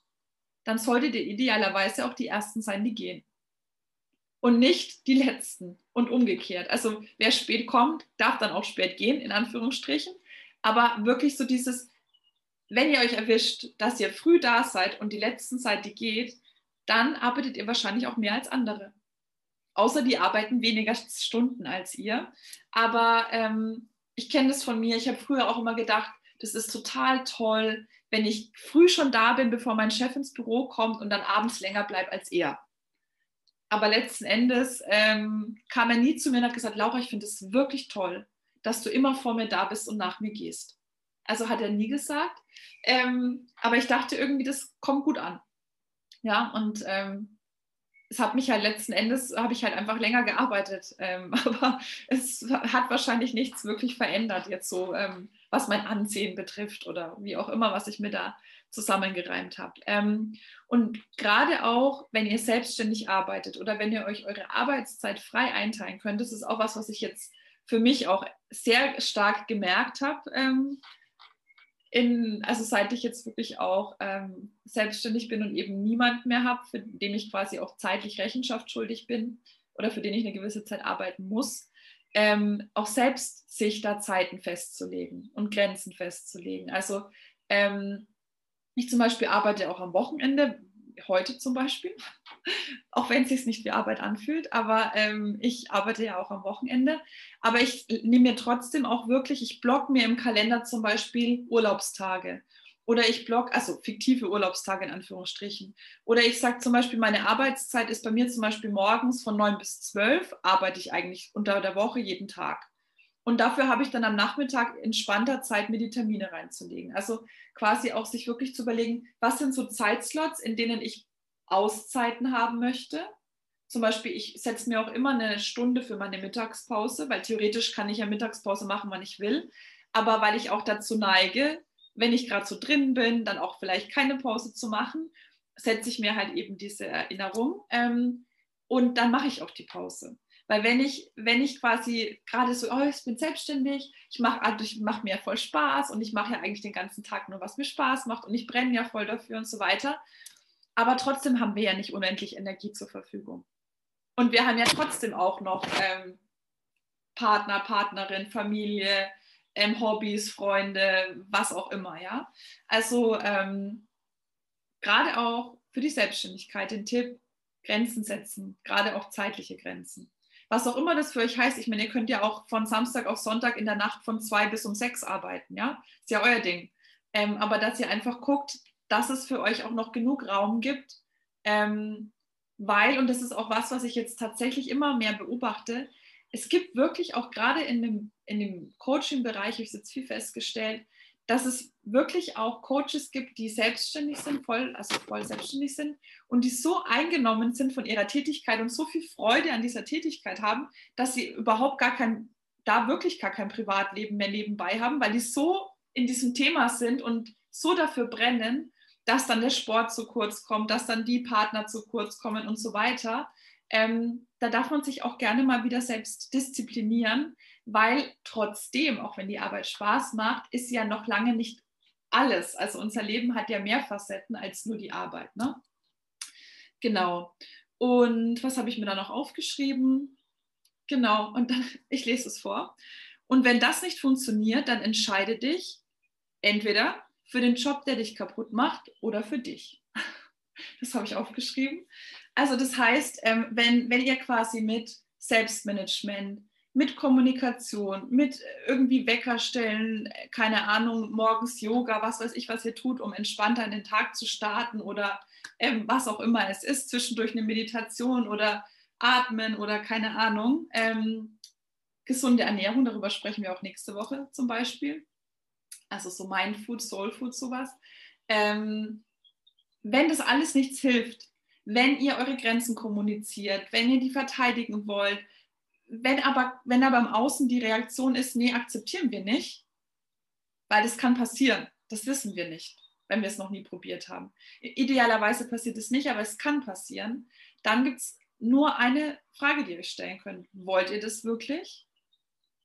dann solltet ihr idealerweise auch die ersten sein, die gehen. Und nicht die letzten und umgekehrt. Also wer spät kommt, darf dann auch spät gehen, in Anführungsstrichen. Aber wirklich so dieses, wenn ihr euch erwischt, dass ihr früh da seid und die letzten Zeit, die geht, dann arbeitet ihr wahrscheinlich auch mehr als andere. Außer die arbeiten weniger Stunden als ihr. Aber ähm, ich kenne das von mir. Ich habe früher auch immer gedacht, das ist total toll, wenn ich früh schon da bin, bevor mein Chef ins Büro kommt und dann abends länger bleibt als er. Aber letzten Endes ähm, kam er nie zu mir und hat gesagt, Laura, ich finde es wirklich toll, dass du immer vor mir da bist und nach mir gehst. Also hat er nie gesagt. Ähm, aber ich dachte irgendwie, das kommt gut an. Ja, und ähm, es hat mich halt letzten Endes, habe ich halt einfach länger gearbeitet. Ähm, aber es hat wahrscheinlich nichts wirklich verändert, jetzt so, ähm, was mein Ansehen betrifft oder wie auch immer, was ich mir da zusammengereimt habe. Ähm, und gerade auch, wenn ihr selbstständig arbeitet oder wenn ihr euch eure Arbeitszeit frei einteilen könnt, das ist auch was, was ich jetzt für mich auch sehr stark gemerkt habe ähm, in, also seit ich jetzt wirklich auch ähm, selbstständig bin und eben niemand mehr habe, für den ich quasi auch zeitlich Rechenschaft schuldig bin oder für den ich eine gewisse Zeit arbeiten muss, ähm, auch selbst sich da Zeiten festzulegen und Grenzen festzulegen. Also ähm, ich zum Beispiel arbeite auch am Wochenende, heute zum Beispiel, auch wenn es sich nicht wie Arbeit anfühlt, aber ähm, ich arbeite ja auch am Wochenende. Aber ich nehme mir trotzdem auch wirklich, ich blocke mir im Kalender zum Beispiel Urlaubstage. Oder ich block, also fiktive Urlaubstage in Anführungsstrichen. Oder ich sage zum Beispiel, meine Arbeitszeit ist bei mir zum Beispiel morgens von 9 bis 12, arbeite ich eigentlich unter der Woche jeden Tag. Und dafür habe ich dann am Nachmittag entspannter Zeit, mir die Termine reinzulegen. Also quasi auch sich wirklich zu überlegen, was sind so Zeitslots, in denen ich Auszeiten haben möchte. Zum Beispiel, ich setze mir auch immer eine Stunde für meine Mittagspause, weil theoretisch kann ich ja Mittagspause machen, wann ich will. Aber weil ich auch dazu neige, wenn ich gerade so drin bin, dann auch vielleicht keine Pause zu machen, setze ich mir halt eben diese Erinnerung ähm, und dann mache ich auch die Pause. Weil wenn ich, wenn ich quasi gerade so, oh, ich bin selbstständig, ich mache also ich mach mir voll Spaß und ich mache ja eigentlich den ganzen Tag nur, was mir Spaß macht und ich brenne ja voll dafür und so weiter. Aber trotzdem haben wir ja nicht unendlich Energie zur Verfügung. Und wir haben ja trotzdem auch noch ähm, Partner, Partnerin, Familie, ähm, Hobbys, Freunde, was auch immer, ja. Also ähm, gerade auch für die Selbstständigkeit den Tipp, Grenzen setzen, gerade auch zeitliche Grenzen. Was auch immer das für euch heißt. Ich meine, ihr könnt ja auch von Samstag auf Sonntag in der Nacht von zwei bis um sechs arbeiten, ja, ist ja euer Ding. Ähm, aber dass ihr einfach guckt, dass es für euch auch noch genug Raum gibt, ähm, weil, und das ist auch was, was ich jetzt tatsächlich immer mehr beobachte, es gibt wirklich auch gerade in dem, in dem Coaching-Bereich, habe ich jetzt viel festgestellt, dass es wirklich auch Coaches gibt, die selbstständig sind, voll, also voll selbstständig sind und die so eingenommen sind von ihrer Tätigkeit und so viel Freude an dieser Tätigkeit haben, dass sie überhaupt gar kein, da wirklich gar kein Privatleben mehr nebenbei haben, weil die so in diesem Thema sind und so dafür brennen, dass dann der Sport zu kurz kommt, dass dann die Partner zu kurz kommen und so weiter. Ähm, da darf man sich auch gerne mal wieder selbst disziplinieren, weil trotzdem, auch wenn die Arbeit Spaß macht, ist ja noch lange nicht alles. Also unser Leben hat ja mehr Facetten als nur die Arbeit. Ne? Genau. Und was habe ich mir da noch aufgeschrieben? Genau, und dann, ich lese es vor. Und wenn das nicht funktioniert, dann entscheide dich entweder für den Job, der dich kaputt macht, oder für dich. Das habe ich aufgeschrieben. Also das heißt, ähm, wenn, wenn ihr quasi mit Selbstmanagement, mit Kommunikation, mit irgendwie Wecker stellen, keine Ahnung, morgens Yoga, was weiß ich, was ihr tut, um entspannter in den Tag zu starten oder ähm, was auch immer es ist, zwischendurch eine Meditation oder Atmen oder keine Ahnung. Ähm, gesunde Ernährung, darüber sprechen wir auch nächste Woche zum Beispiel. Also so Mindfood, Soulfood, sowas. Ähm, wenn das alles nichts hilft, wenn ihr eure Grenzen kommuniziert, wenn ihr die verteidigen wollt, wenn aber, wenn aber im Außen die Reaktion ist, nee, akzeptieren wir nicht, weil das kann passieren, das wissen wir nicht, wenn wir es noch nie probiert haben. Idealerweise passiert es nicht, aber es kann passieren. Dann gibt es nur eine Frage, die euch stellen könnt. Wollt ihr das wirklich?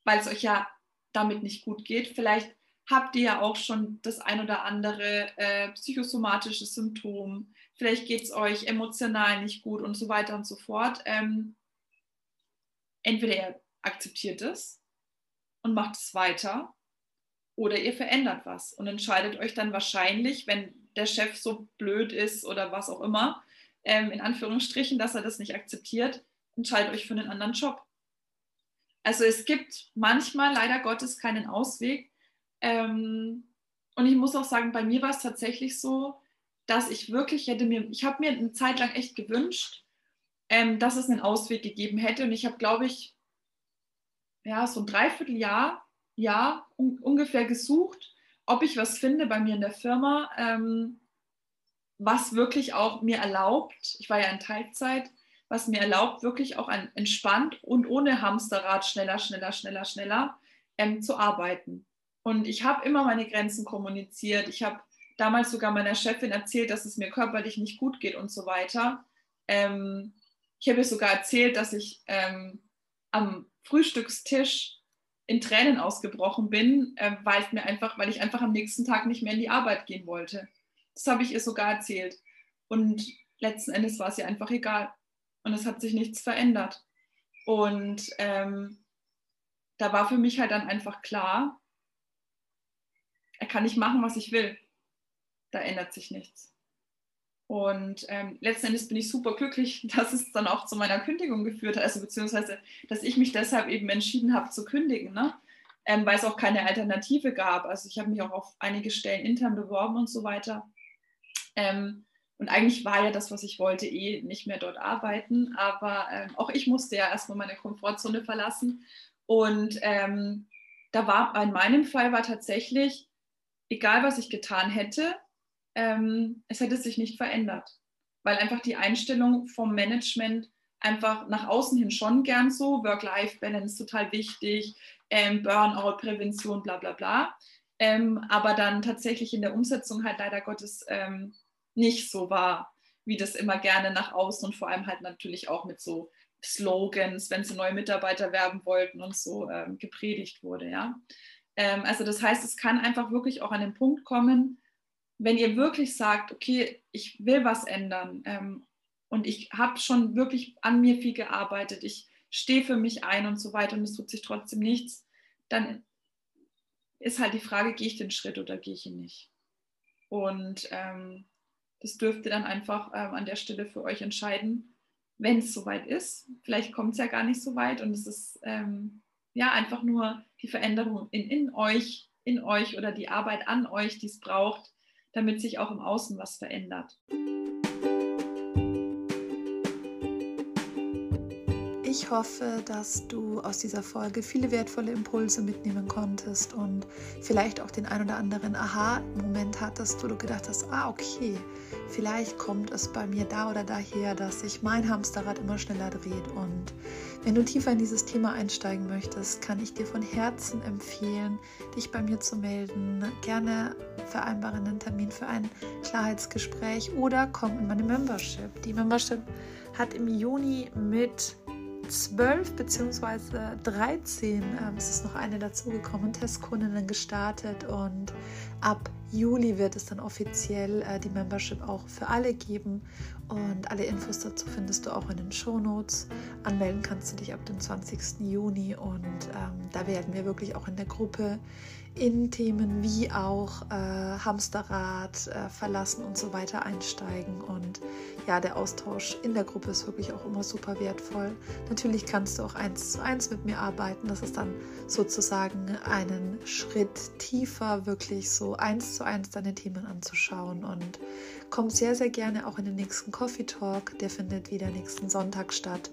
Weil es euch ja damit nicht gut geht. Vielleicht habt ihr ja auch schon das ein oder andere äh, psychosomatische Symptom. Vielleicht geht es euch emotional nicht gut und so weiter und so fort. Ähm, entweder ihr akzeptiert es und macht es weiter oder ihr verändert was und entscheidet euch dann wahrscheinlich, wenn der Chef so blöd ist oder was auch immer, ähm, in Anführungsstrichen, dass er das nicht akzeptiert, entscheidet euch für einen anderen Job. Also es gibt manchmal leider Gottes keinen Ausweg. Ähm, und ich muss auch sagen, bei mir war es tatsächlich so, dass ich wirklich hätte mir, ich habe mir eine Zeit lang echt gewünscht, ähm, dass es einen Ausweg gegeben hätte. Und ich habe, glaube ich, ja, so ein Dreivierteljahr Jahr un ungefähr gesucht, ob ich was finde bei mir in der Firma, ähm, was wirklich auch mir erlaubt, ich war ja in Teilzeit, was mir erlaubt, wirklich auch ein, entspannt und ohne Hamsterrad schneller, schneller, schneller, schneller ähm, zu arbeiten. Und ich habe immer meine Grenzen kommuniziert. Ich habe damals sogar meiner Chefin erzählt, dass es mir körperlich nicht gut geht und so weiter. Ähm, ich habe ihr sogar erzählt, dass ich ähm, am Frühstückstisch in Tränen ausgebrochen bin, äh, weil, ich mir einfach, weil ich einfach am nächsten Tag nicht mehr in die Arbeit gehen wollte. Das habe ich ihr sogar erzählt. Und letzten Endes war es ihr einfach egal. Und es hat sich nichts verändert. Und ähm, da war für mich halt dann einfach klar, er kann nicht machen, was ich will. Da ändert sich nichts. Und ähm, letzten Endes bin ich super glücklich, dass es dann auch zu meiner Kündigung geführt hat, also beziehungsweise, dass ich mich deshalb eben entschieden habe zu kündigen, ne? Ähm, weil es auch keine Alternative gab. Also ich habe mich auch auf einige Stellen intern beworben und so weiter. Ähm, und eigentlich war ja das, was ich wollte, eh nicht mehr dort arbeiten. Aber ähm, auch ich musste ja erstmal meine Komfortzone verlassen. Und ähm, da war in meinem Fall war tatsächlich, egal was ich getan hätte, ähm, es hätte sich nicht verändert, weil einfach die Einstellung vom Management einfach nach außen hin schon gern so, Work-Life-Balance total wichtig, ähm, Burnout-Prävention, bla bla bla, ähm, aber dann tatsächlich in der Umsetzung halt leider Gottes ähm, nicht so war, wie das immer gerne nach außen und vor allem halt natürlich auch mit so Slogans, wenn sie neue Mitarbeiter werben wollten und so ähm, gepredigt wurde, ja. Ähm, also das heißt, es kann einfach wirklich auch an den Punkt kommen, wenn ihr wirklich sagt, okay, ich will was ändern ähm, und ich habe schon wirklich an mir viel gearbeitet, ich stehe für mich ein und so weiter und es tut sich trotzdem nichts, dann ist halt die Frage, gehe ich den Schritt oder gehe ich ihn nicht? Und ähm, das dürft ihr dann einfach ähm, an der Stelle für euch entscheiden, wenn es soweit ist. Vielleicht kommt es ja gar nicht so weit und es ist ähm, ja einfach nur die Veränderung in, in euch, in euch oder die Arbeit an euch, die es braucht, damit sich auch im Außen was verändert. Ich hoffe, dass du aus dieser Folge viele wertvolle Impulse mitnehmen konntest und vielleicht auch den ein oder anderen Aha-Moment hattest, wo du gedacht hast, ah okay, vielleicht kommt es bei mir da oder daher, dass sich mein Hamsterrad immer schneller dreht. Und wenn du tiefer in dieses Thema einsteigen möchtest, kann ich dir von Herzen empfehlen, dich bei mir zu melden. Gerne vereinbare einen Termin für ein Klarheitsgespräch oder komm in meine Membership. Die Membership hat im Juni mit 12 bzw. 13 ähm, es ist noch eine dazugekommen, Testkundinnen gestartet und ab Juli wird es dann offiziell äh, die Membership auch für alle geben und alle Infos dazu findest du auch in den Show Notes. Anmelden kannst du dich ab dem 20. Juni und ähm, da werden wir wirklich auch in der Gruppe in Themen wie auch äh, Hamsterrad, äh, Verlassen und so weiter einsteigen. Und ja, der Austausch in der Gruppe ist wirklich auch immer super wertvoll. Natürlich kannst du auch eins zu eins mit mir arbeiten. Das ist dann sozusagen einen Schritt tiefer, wirklich so eins zu eins deine Themen anzuschauen. Und komm sehr, sehr gerne auch in den nächsten Coffee Talk. Der findet wieder nächsten Sonntag statt.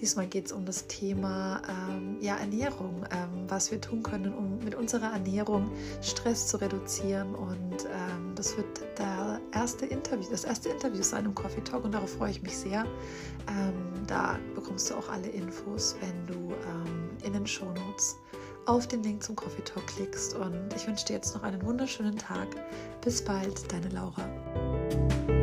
Diesmal geht es um das Thema ähm, ja, Ernährung, ähm, was wir tun können, um mit unserer Ernährung Stress zu reduzieren. Und ähm, das wird der erste Interview, das erste Interview sein im Coffee Talk und darauf freue ich mich sehr. Ähm, da bekommst du auch alle Infos, wenn du ähm, in den Show Notes auf den Link zum Coffee Talk klickst. Und ich wünsche dir jetzt noch einen wunderschönen Tag. Bis bald, deine Laura.